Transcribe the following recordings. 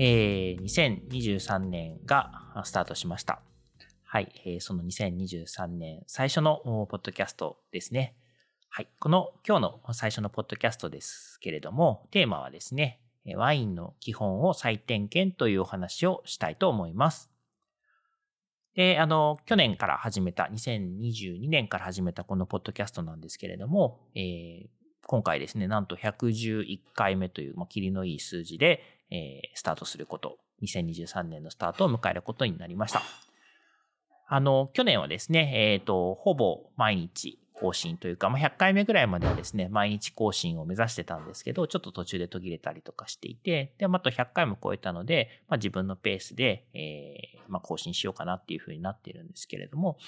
えー、2023年がスタートしました。はい。えー、その2023年最初のポッドキャストですね。はい。この今日の最初のポッドキャストですけれども、テーマはですね、ワインの基本を再点検というお話をしたいと思います。で、あの、去年から始めた、2022年から始めたこのポッドキャストなんですけれども、えー、今回ですね、なんと111回目という、まあ、霧のいい数字で、えー、スタートすること、2023年のスタートを迎えることになりました。あの、去年はですね、えっ、ー、と、ほぼ毎日更新というか、まあ、100回目ぐらいまではですね、毎日更新を目指してたんですけど、ちょっと途中で途切れたりとかしていて、で、あと100回も超えたので、まあ、自分のペースで、えー、まあ、更新しようかなっていうふうになっているんですけれども、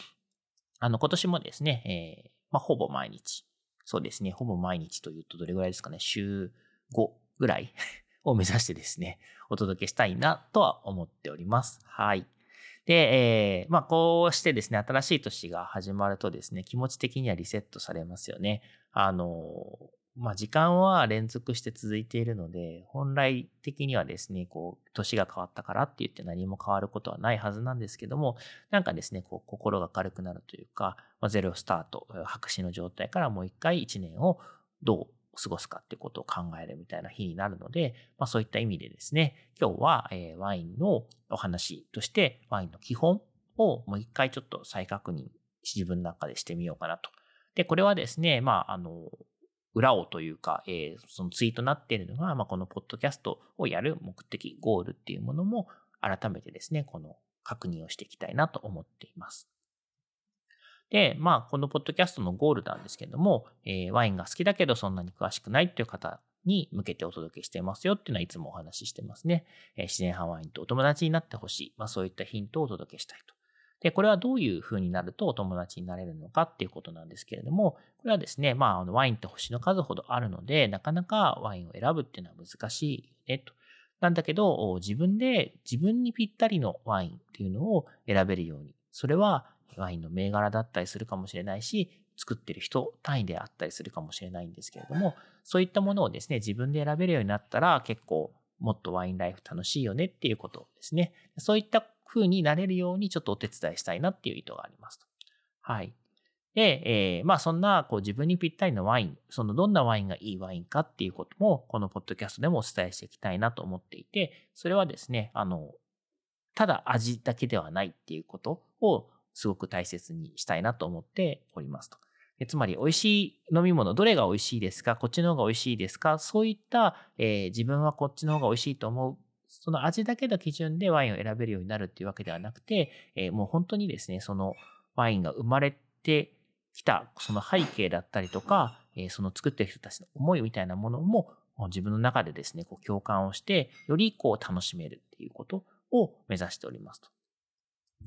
あの、今年もですね、えー、まあ、ほぼ毎日、そうですね、ほぼ毎日というとどれぐらいですかね、週5ぐらいを目指してですね、お届けしたいなとは思っております。はい。で、えー、まあ、こうしてですね、新しい年が始まるとですね、気持ち的にはリセットされますよね。あの、まあ、時間は連続して続いているので、本来的にはですね、こう、年が変わったからって言って何も変わることはないはずなんですけども、なんかですね、こう、心が軽くなるというか、まあ、ゼロスタート、白紙の状態からもう一回一年をどう過ごすかってことを考えるみたいな日になるので、まあそういった意味でですね、今日は、え、ワインのお話としてワインの基本をもう一回ちょっと再確認自分の中でしてみようかなと。で、これはですね、まああの、裏をというか、えー、そのツイートになっているのが、まあこのポッドキャストをやる目的、ゴールっていうものも改めてですね、この確認をしていきたいなと思っています。で、まあ、このポッドキャストのゴールなんですけども、えー、ワインが好きだけどそんなに詳しくないっていう方に向けてお届けしてますよっていうのはいつもお話ししてますね。えー、自然派ワインとお友達になってほしい。まあ、そういったヒントをお届けしたいと。で、これはどういう風になるとお友達になれるのかっていうことなんですけれども、これはですね、まあ、あのワインって星の数ほどあるので、なかなかワインを選ぶっていうのは難しいよね、と。なんだけど、自分で自分にぴったりのワインっていうのを選べるように。それはワインの銘柄だったりするかもしれないし、作ってる人単位であったりするかもしれないんですけれども、そういったものをですね、自分で選べるようになったら結構もっとワインライフ楽しいよねっていうことですね。そういった風になれるようにちょっとお手伝いしたいなっていう意図がありますと。はい。で、えー、まあそんなこう自分にぴったりのワイン、そのどんなワインがいいワインかっていうことも、このポッドキャストでもお伝えしていきたいなと思っていて、それはですね、あの、ただ味だけではないっていうことをすごく大切にしたいなと思っておりますと。つまり、美味しい飲み物、どれが美味しいですか？こっちの方が美味しいですか？そういった、えー、自分はこっちの方が美味しいと思う。その味だけの基準でワインを選べるようになるっていうわけではなくて、えー、もう本当にですね、そのワインが生まれてきた、その背景だったりとか、えー、その作ってる人たちの思いみたいなものも自分の中でですね、こう共感をして、よりこう楽しめるっていうことを目指しておりますと。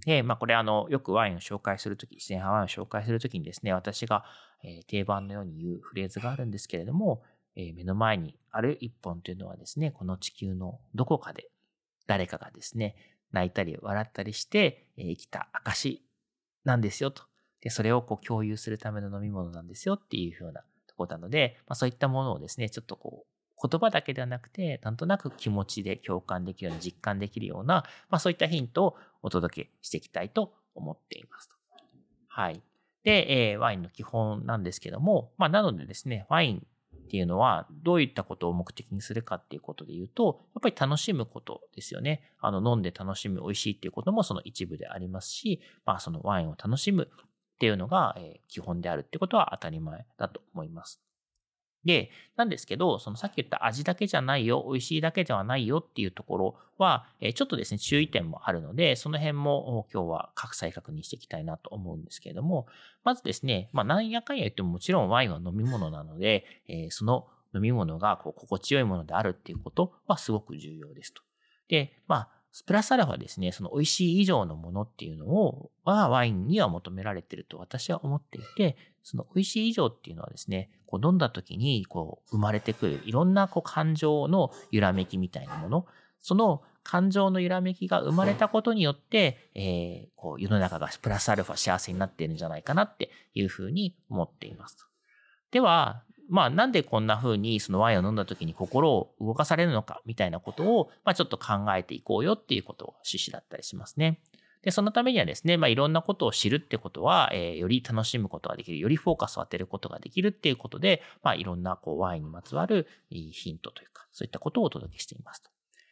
で、まあこれあの、よくワインを紹介するとき、自然派ワインを紹介するときにですね、私が、えー、定番のように言うフレーズがあるんですけれども、えー、目の前にある一本というのはですね、この地球のどこかで誰かがですね、泣いたり笑ったりして、えー、生きた証なんですよと。で、それをこう共有するための飲み物なんですよっていうふうなところなので、まあそういったものをですね、ちょっとこう、言葉だけではなくて、なんとなく気持ちで共感できるような、実感できるような、まあそういったヒントをお届けしていきたいと思っています。はい。で、えー、ワインの基本なんですけども、まあなのでですね、ワインっていうのはどういったことを目的にするかっていうことで言うと、やっぱり楽しむことですよね。あの、飲んで楽しむ、美味しいっていうこともその一部でありますし、まあそのワインを楽しむっていうのが、えー、基本であるってことは当たり前だと思います。で、なんですけど、そのさっき言った味だけじゃないよ、美味しいだけではないよっていうところは、えちょっとですね、注意点もあるので、その辺も今日は各再確認していきたいなと思うんですけれども、まずですね、まあ、なんやかんや言ってももちろんワインは飲み物なので、えその飲み物がこう心地よいものであるっていうことはすごく重要ですと。で、まあ、プラスアルファですね、その美味しい以上のものっていうのを、はワインには求められていると私は思っていて、その美味しい以上っていうのはですね、こう飲んだ時にこう生まれてくるいろんなこう感情の揺らめきみたいなもの、その感情の揺らめきが生まれたことによって、えー、こう世の中がプラスアルファ幸せになっているんじゃないかなっていうふうに思っています。では、まあなんでこんな風にそのワインを飲んだ時に心を動かされるのかみたいなことを、まあちょっと考えていこうよっていうことを趣旨だったりしますね。で、そのためにはですね、まあいろんなことを知るってことは、えー、より楽しむことができる、よりフォーカスを当てることができるっていうことで、まあいろんなこうワインにまつわるヒントというか、そういったことをお届けしていますと。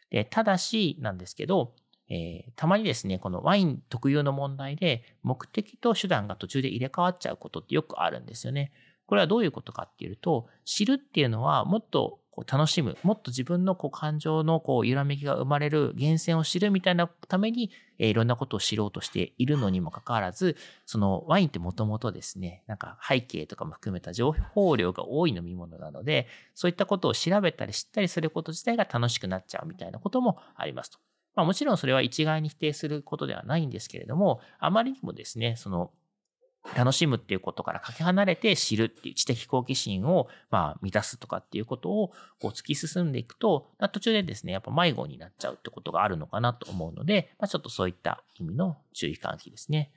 で、ただしなんですけど、えー、たまにですね、このワイン特有の問題で目的と手段が途中で入れ替わっちゃうことってよくあるんですよね。これはどういうことかっていうと、知るっていうのはもっとこう楽しむ、もっと自分のこう感情のこう揺らめきが生まれる源泉を知るみたいなために、えー、いろんなことを知ろうとしているのにもかかわらず、そのワインってもともとですね、なんか背景とかも含めた情報量が多い飲み物なので、そういったことを調べたり知ったりすること自体が楽しくなっちゃうみたいなこともありますと。まあもちろんそれは一概に否定することではないんですけれども、あまりにもですね、その楽しむっていうことからかけ離れて知るっていう知的好奇心をまあ満たすとかっていうことをこう突き進んでいくと、途中でですね、やっぱ迷子になっちゃうってことがあるのかなと思うので、まあ、ちょっとそういった意味の注意喚起ですね。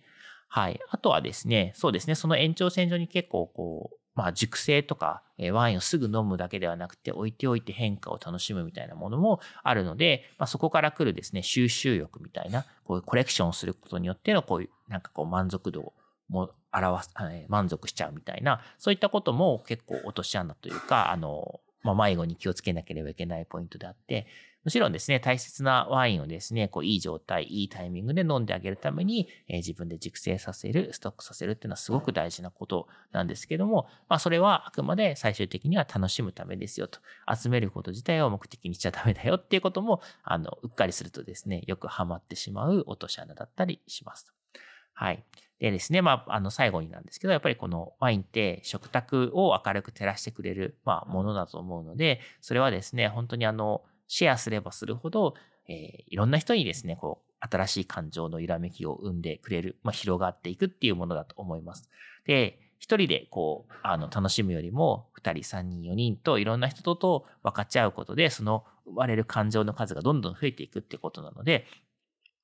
はい。あとはですね、そうですね、その延長線上に結構こう、まあ、熟成とか、ワインをすぐ飲むだけではなくて、置いておいて変化を楽しむみたいなものもあるので、まあ、そこから来るですね、収集欲みたいな、こういうコレクションをすることによっての、こういう、なんかこう満足度も表す、満足しちゃうみたいな、そういったことも結構落とし穴というか、あの、まあ、迷子に気をつけなければいけないポイントであって、もちろんですね、大切なワインをですね、こういい状態、いいタイミングで飲んであげるために、えー、自分で熟成させる、ストックさせるっていうのはすごく大事なことなんですけども、まあそれはあくまで最終的には楽しむためですよと。集めること自体を目的にしちゃダメだよっていうことも、あの、うっかりするとですね、よくハマってしまう落とし穴だったりします。はい。でですね、まあ、あの、最後になんですけど、やっぱりこのワインって食卓を明るく照らしてくれる、まあ、ものだと思うので、それはですね、本当にあの、シェアすればするほど、えー、いろんな人にですね、こう、新しい感情の揺らめきを生んでくれる、まあ、広がっていくっていうものだと思います。で、一人でこう、あの、楽しむよりも、二人、三人、四人といろんな人と分かち合うことで、その生まれる感情の数がどんどん増えていくってことなので、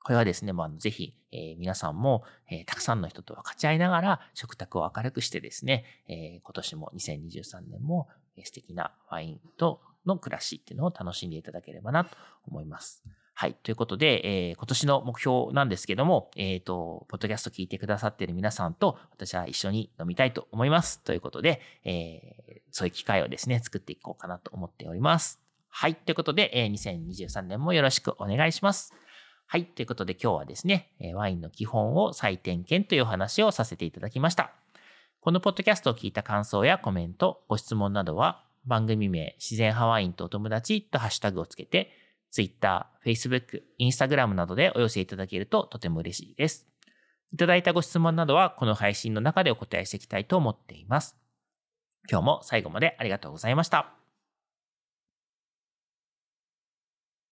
これはですね、まあ、ぜひ、えー、皆さんも、えー、たくさんの人と分かち合いながら食卓を明るくしてですね、えー、今年も2023年も、えー、素敵なワインとの暮らしっていうのを楽しんでいただければなと思います。はい。ということで、えー、今年の目標なんですけども、えっ、ー、と、ポッドキャスト聞いてくださっている皆さんと、私は一緒に飲みたいと思います。ということで、えー、そういう機会をですね、作っていこうかなと思っております。はい。ということで、えー、2023年もよろしくお願いします。はい。ということで今日はですね、ワインの基本を再点検というお話をさせていただきました。このポッドキャストを聞いた感想やコメント、ご質問などは番組名自然派ワインとお友達とハッシュタグをつけて Twitter、Facebook、Instagram などでお寄せいただけるととても嬉しいです。いただいたご質問などはこの配信の中でお答えしていきたいと思っています。今日も最後までありがとうございました。